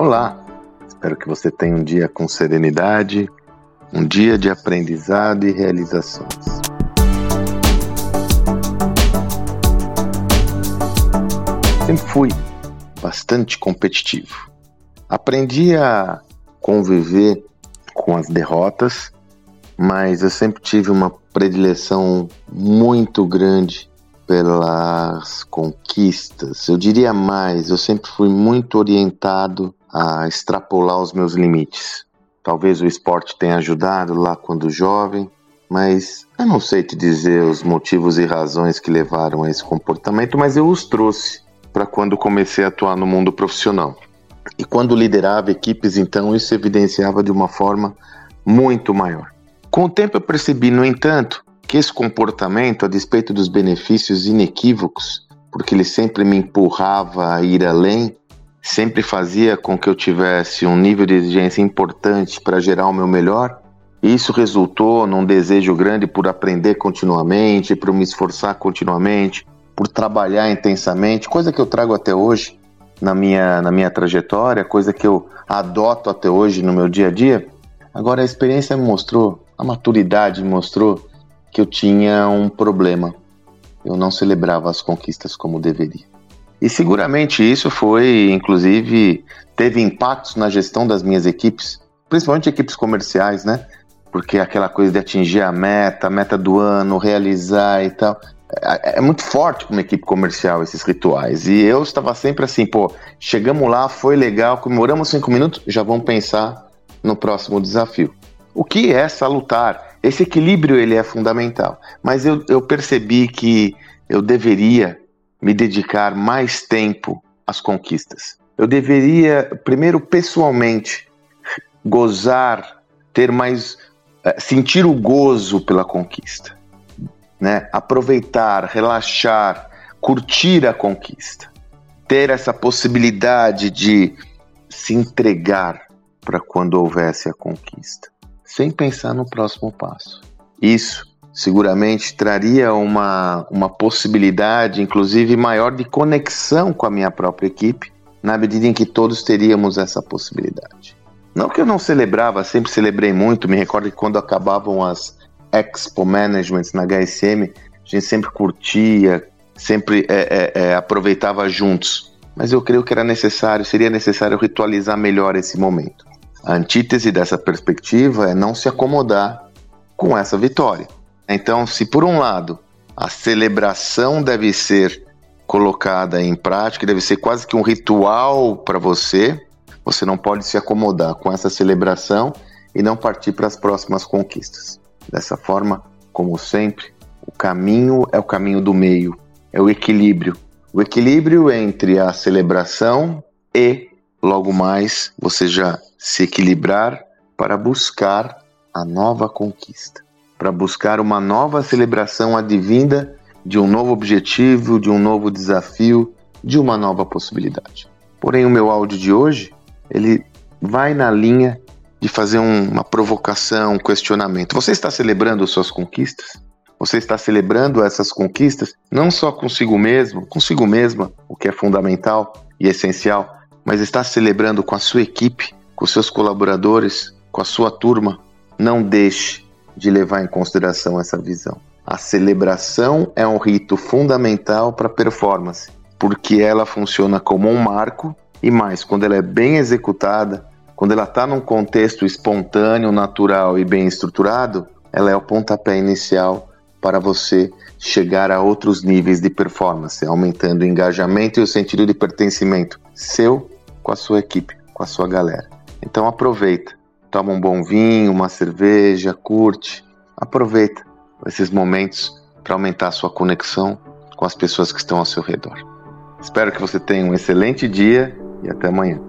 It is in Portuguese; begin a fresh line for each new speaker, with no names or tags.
Olá, espero que você tenha um dia com serenidade, um dia de aprendizado e realizações. Sempre fui bastante competitivo. Aprendi a conviver com as derrotas, mas eu sempre tive uma predileção muito grande pelas conquistas. Eu diria mais, eu sempre fui muito orientado a extrapolar os meus limites. Talvez o esporte tenha ajudado lá quando jovem, mas eu não sei te dizer os motivos e razões que levaram a esse comportamento, mas eu os trouxe para quando comecei a atuar no mundo profissional. E quando liderava equipes, então, isso evidenciava de uma forma muito maior. Com o tempo eu percebi, no entanto, que esse comportamento, a despeito dos benefícios inequívocos, porque ele sempre me empurrava a ir além, sempre fazia com que eu tivesse um nível de exigência importante para gerar o meu melhor, isso resultou num desejo grande por aprender continuamente, por me esforçar continuamente, por trabalhar intensamente, coisa que eu trago até hoje na minha, na minha trajetória, coisa que eu adoto até hoje no meu dia a dia. Agora a experiência me mostrou, a maturidade me mostrou que eu tinha um problema. Eu não celebrava as conquistas como deveria. E seguramente isso foi, inclusive, teve impactos na gestão das minhas equipes, principalmente equipes comerciais, né? Porque aquela coisa de atingir a meta, a meta do ano, realizar e tal. É, é muito forte para uma equipe comercial esses rituais. E eu estava sempre assim, pô, chegamos lá, foi legal, comemoramos cinco minutos, já vamos pensar no próximo desafio. O que é salutar? Esse equilíbrio ele é fundamental. Mas eu, eu percebi que eu deveria me dedicar mais tempo às conquistas. Eu deveria, primeiro, pessoalmente, gozar, ter mais. Eh, sentir o gozo pela conquista. Né? Aproveitar, relaxar, curtir a conquista. Ter essa possibilidade de se entregar para quando houvesse a conquista sem pensar no próximo passo. Isso seguramente traria uma, uma possibilidade, inclusive maior, de conexão com a minha própria equipe, na medida em que todos teríamos essa possibilidade. Não que eu não celebrava, sempre celebrei muito, me recordo que quando acabavam as Expo Managements na HSM, a gente sempre curtia, sempre é, é, é, aproveitava juntos. Mas eu creio que era necessário, seria necessário ritualizar melhor esse momento. A antítese dessa perspectiva é não se acomodar com essa vitória. Então, se por um lado a celebração deve ser colocada em prática, deve ser quase que um ritual para você, você não pode se acomodar com essa celebração e não partir para as próximas conquistas. Dessa forma, como sempre, o caminho é o caminho do meio, é o equilíbrio. O equilíbrio entre a celebração e, logo mais, você já se equilibrar para buscar a nova conquista, para buscar uma nova celebração advinda de um novo objetivo, de um novo desafio, de uma nova possibilidade. Porém, o meu áudio de hoje, ele vai na linha de fazer um, uma provocação, um questionamento. Você está celebrando suas conquistas? Você está celebrando essas conquistas não só consigo mesmo, consigo mesma, o que é fundamental e essencial, mas está celebrando com a sua equipe, com seus colaboradores, com a sua turma, não deixe de levar em consideração essa visão. A celebração é um rito fundamental para a performance, porque ela funciona como um marco e mais, quando ela é bem executada, quando ela está num contexto espontâneo, natural e bem estruturado, ela é o pontapé inicial para você chegar a outros níveis de performance, aumentando o engajamento e o sentido de pertencimento seu com a sua equipe, com a sua galera. Então aproveita, toma um bom vinho, uma cerveja, curte, aproveita esses momentos para aumentar a sua conexão com as pessoas que estão ao seu redor. Espero que você tenha um excelente dia e até amanhã.